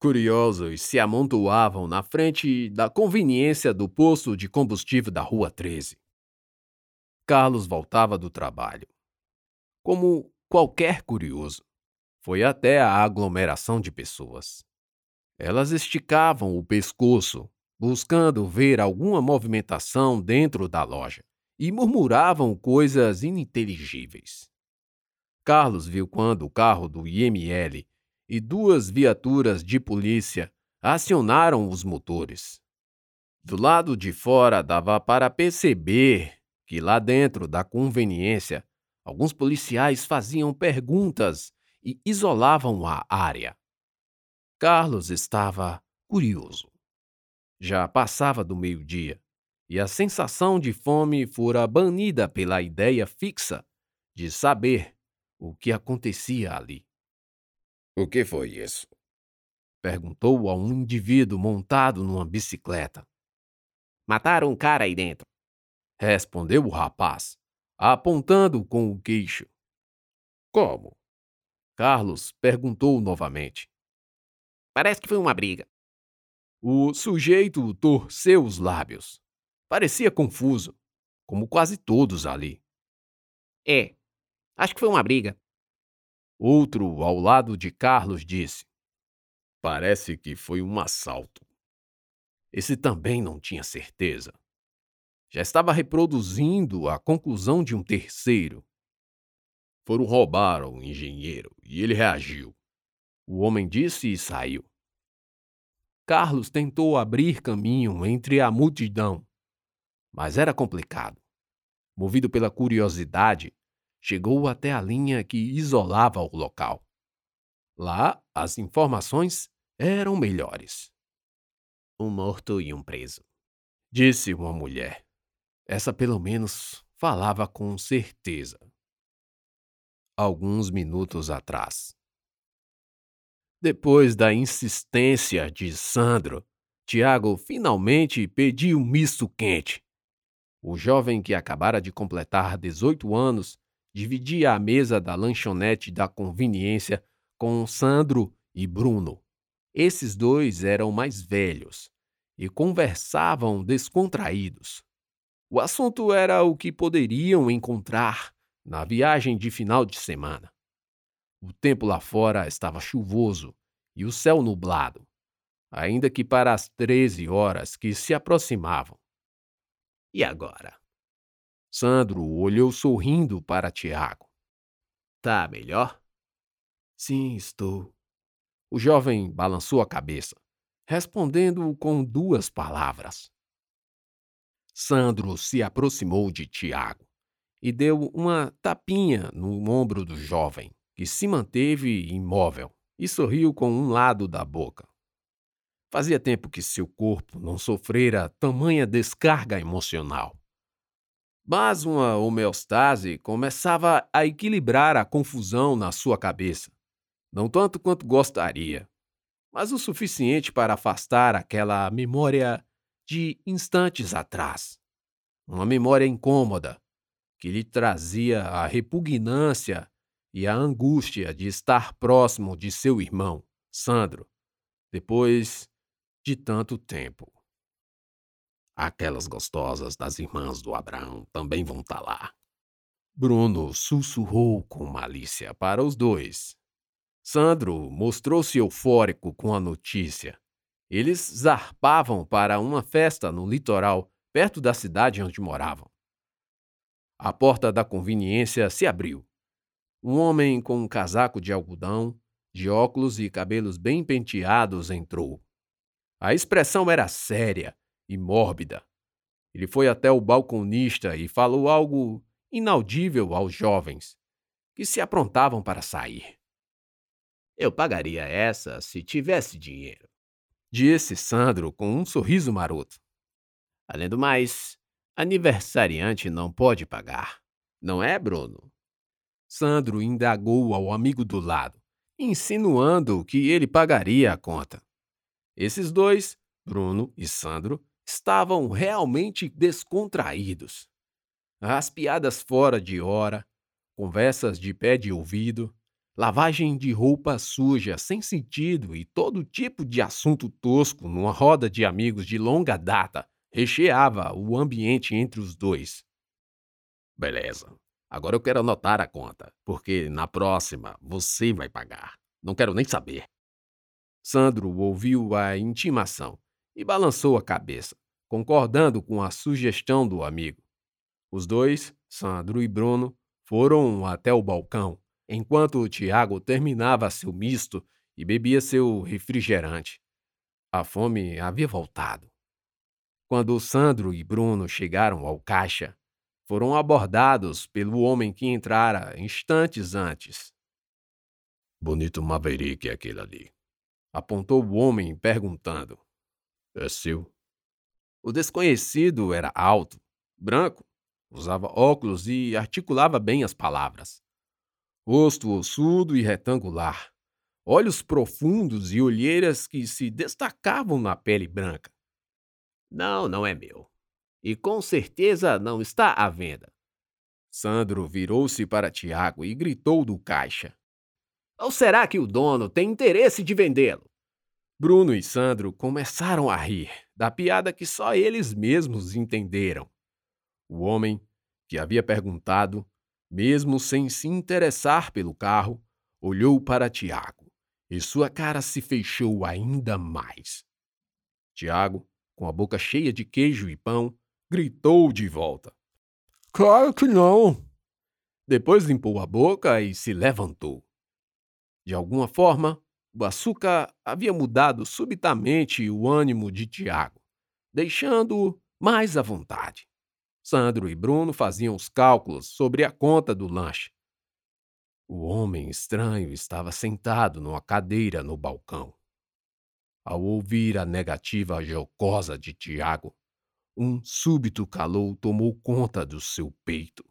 Curiosos se amontoavam na frente da conveniência do posto de combustível da Rua 13. Carlos voltava do trabalho. Como qualquer curioso, foi até a aglomeração de pessoas. Elas esticavam o pescoço, buscando ver alguma movimentação dentro da loja, e murmuravam coisas ininteligíveis. Carlos viu quando o carro do IML e duas viaturas de polícia acionaram os motores. Do lado de fora dava para perceber que lá dentro da conveniência, alguns policiais faziam perguntas e isolavam a área. Carlos estava curioso. Já passava do meio-dia e a sensação de fome fora banida pela ideia fixa de saber o que acontecia ali. O que foi isso? Perguntou a um indivíduo montado numa bicicleta. Mataram um cara aí dentro respondeu o rapaz, apontando com o queixo. Como? Carlos perguntou novamente. Parece que foi uma briga. O sujeito torceu os lábios. Parecia confuso, como quase todos ali. É, acho que foi uma briga. Outro ao lado de Carlos disse: Parece que foi um assalto. Esse também não tinha certeza já estava reproduzindo a conclusão de um terceiro. Foram roubar o engenheiro e ele reagiu. O homem disse e saiu. Carlos tentou abrir caminho entre a multidão, mas era complicado. Movido pela curiosidade, chegou até a linha que isolava o local. Lá, as informações eram melhores. Um morto e um preso, disse uma mulher. Essa, pelo menos, falava com certeza. Alguns minutos atrás. Depois da insistência de Sandro, Tiago finalmente pediu misto quente. O jovem que acabara de completar 18 anos dividia a mesa da lanchonete da conveniência com Sandro e Bruno. Esses dois eram mais velhos e conversavam descontraídos. O assunto era o que poderiam encontrar na viagem de final de semana. O tempo lá fora estava chuvoso e o céu nublado, ainda que para as treze horas que se aproximavam. E agora? Sandro olhou sorrindo para Tiago. Tá melhor? Sim, estou. O jovem balançou a cabeça, respondendo com duas palavras. Sandro se aproximou de Tiago e deu uma tapinha no ombro do jovem, que se manteve imóvel e sorriu com um lado da boca. Fazia tempo que seu corpo não sofrera tamanha descarga emocional. Mas uma homeostase começava a equilibrar a confusão na sua cabeça. Não tanto quanto gostaria, mas o suficiente para afastar aquela memória de instantes atrás. Uma memória incômoda que lhe trazia a repugnância e a angústia de estar próximo de seu irmão, Sandro, depois de tanto tempo. Aquelas gostosas das irmãs do Abraão também vão estar tá lá. Bruno sussurrou com malícia para os dois. Sandro mostrou-se eufórico com a notícia eles zarpavam para uma festa no litoral, perto da cidade onde moravam. A porta da conveniência se abriu. Um homem com um casaco de algodão, de óculos e cabelos bem penteados entrou. A expressão era séria e mórbida. Ele foi até o balconista e falou algo inaudível aos jovens, que se aprontavam para sair. Eu pagaria essa se tivesse dinheiro disse Sandro com um sorriso maroto. Além do mais, aniversariante não pode pagar, não é, Bruno? Sandro indagou ao amigo do lado, insinuando que ele pagaria a conta. Esses dois, Bruno e Sandro, estavam realmente descontraídos. As piadas fora de hora, conversas de pé de ouvido, lavagem de roupa suja, sem sentido e todo tipo de assunto tosco numa roda de amigos de longa data recheava o ambiente entre os dois. Beleza. Agora eu quero anotar a conta, porque na próxima você vai pagar. Não quero nem saber. Sandro ouviu a intimação e balançou a cabeça, concordando com a sugestão do amigo. Os dois, Sandro e Bruno, foram até o balcão, enquanto Tiago terminava seu misto e bebia seu refrigerante. A fome havia voltado. Quando Sandro e Bruno chegaram ao caixa, foram abordados pelo homem que entrara instantes antes. Bonito Maverick é aquele ali. Apontou o homem perguntando. É seu? O desconhecido era alto, branco, usava óculos e articulava bem as palavras. Rosto ossudo e retangular, olhos profundos e olheiras que se destacavam na pele branca. Não, não é meu. E com certeza não está à venda. Sandro virou-se para Tiago e gritou do caixa. Ou será que o dono tem interesse de vendê-lo? Bruno e Sandro começaram a rir da piada que só eles mesmos entenderam. O homem, que havia perguntado, mesmo sem se interessar pelo carro, olhou para Tiago e sua cara se fechou ainda mais. Tiago, com a boca cheia de queijo e pão, gritou de volta. Claro que não! Depois limpou a boca e se levantou. De alguma forma, o açúcar havia mudado subitamente o ânimo de Tiago, deixando-o mais à vontade. Sandro e Bruno faziam os cálculos sobre a conta do lanche. O homem estranho estava sentado numa cadeira no balcão. Ao ouvir a negativa jocosa de Tiago, um súbito calor tomou conta do seu peito.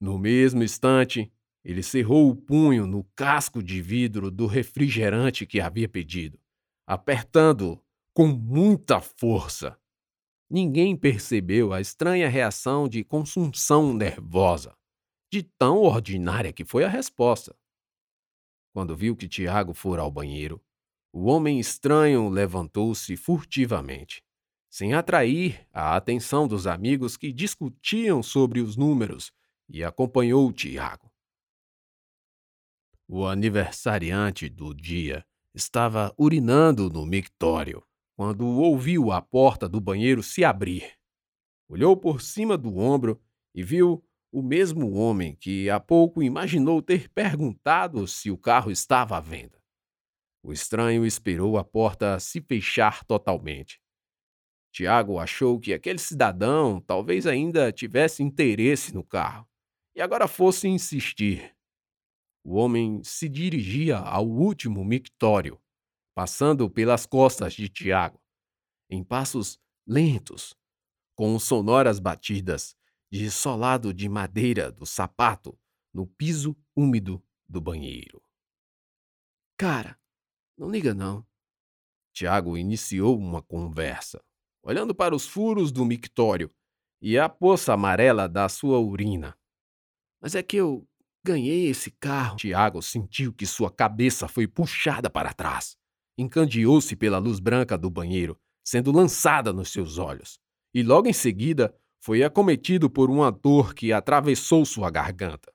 No mesmo instante, ele cerrou o punho no casco de vidro do refrigerante que havia pedido, apertando com muita força. Ninguém percebeu a estranha reação de consunção nervosa, de tão ordinária que foi a resposta. Quando viu que Tiago fora ao banheiro, o homem estranho levantou-se furtivamente, sem atrair a atenção dos amigos que discutiam sobre os números, e acompanhou Tiago. O aniversariante do dia estava urinando no mictório quando ouviu a porta do banheiro se abrir. Olhou por cima do ombro e viu o mesmo homem que há pouco imaginou ter perguntado se o carro estava à venda. O estranho esperou a porta se fechar totalmente. Tiago achou que aquele cidadão talvez ainda tivesse interesse no carro e agora fosse insistir. O homem se dirigia ao último mictório, passando pelas costas de Tiago, em passos lentos, com sonoras batidas de solado de madeira do sapato no piso úmido do banheiro. Cara, não liga não. Tiago iniciou uma conversa, olhando para os furos do mictório e a poça amarela da sua urina. Mas é que eu ganhei esse carro. Tiago sentiu que sua cabeça foi puxada para trás. Encandeou-se pela luz branca do banheiro, sendo lançada nos seus olhos. E logo em seguida foi acometido por uma dor que atravessou sua garganta.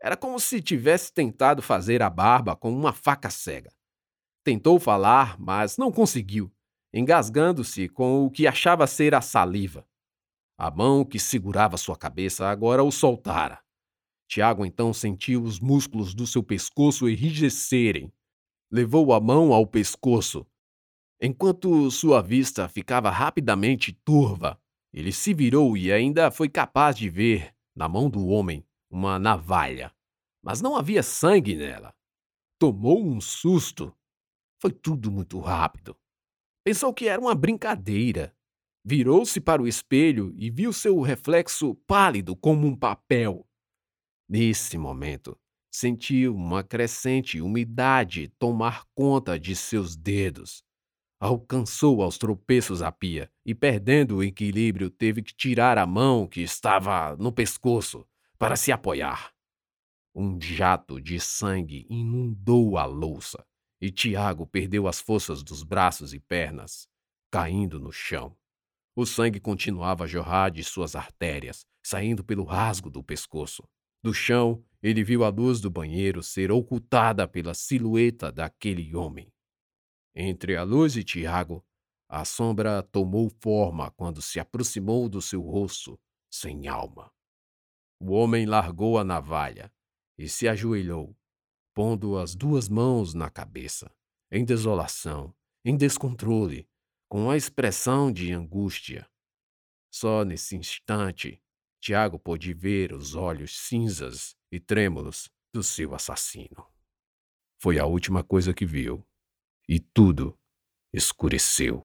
Era como se tivesse tentado fazer a barba com uma faca cega. Tentou falar, mas não conseguiu, engasgando-se com o que achava ser a saliva. A mão que segurava sua cabeça agora o soltara. Tiago então sentiu os músculos do seu pescoço enrijecerem. Levou a mão ao pescoço. Enquanto sua vista ficava rapidamente turva, ele se virou e ainda foi capaz de ver, na mão do homem, uma navalha. Mas não havia sangue nela. Tomou um susto. Foi tudo muito rápido. Pensou que era uma brincadeira. Virou-se para o espelho e viu seu reflexo pálido como um papel. Nesse momento, sentiu uma crescente umidade tomar conta de seus dedos. Alcançou aos tropeços a pia e, perdendo o equilíbrio, teve que tirar a mão que estava no pescoço para se apoiar. Um jato de sangue inundou a louça e Tiago perdeu as forças dos braços e pernas, caindo no chão. O sangue continuava a jorrar de suas artérias, saindo pelo rasgo do pescoço. Do chão, ele viu a luz do banheiro ser ocultada pela silhueta daquele homem. Entre a luz e Tiago, a sombra tomou forma quando se aproximou do seu rosto, sem alma. O homem largou a navalha e se ajoelhou, pondo as duas mãos na cabeça, em desolação, em descontrole, com a expressão de angústia. Só nesse instante, Tiago pôde ver os olhos cinzas e trêmulos do seu assassino. Foi a última coisa que viu, e tudo escureceu.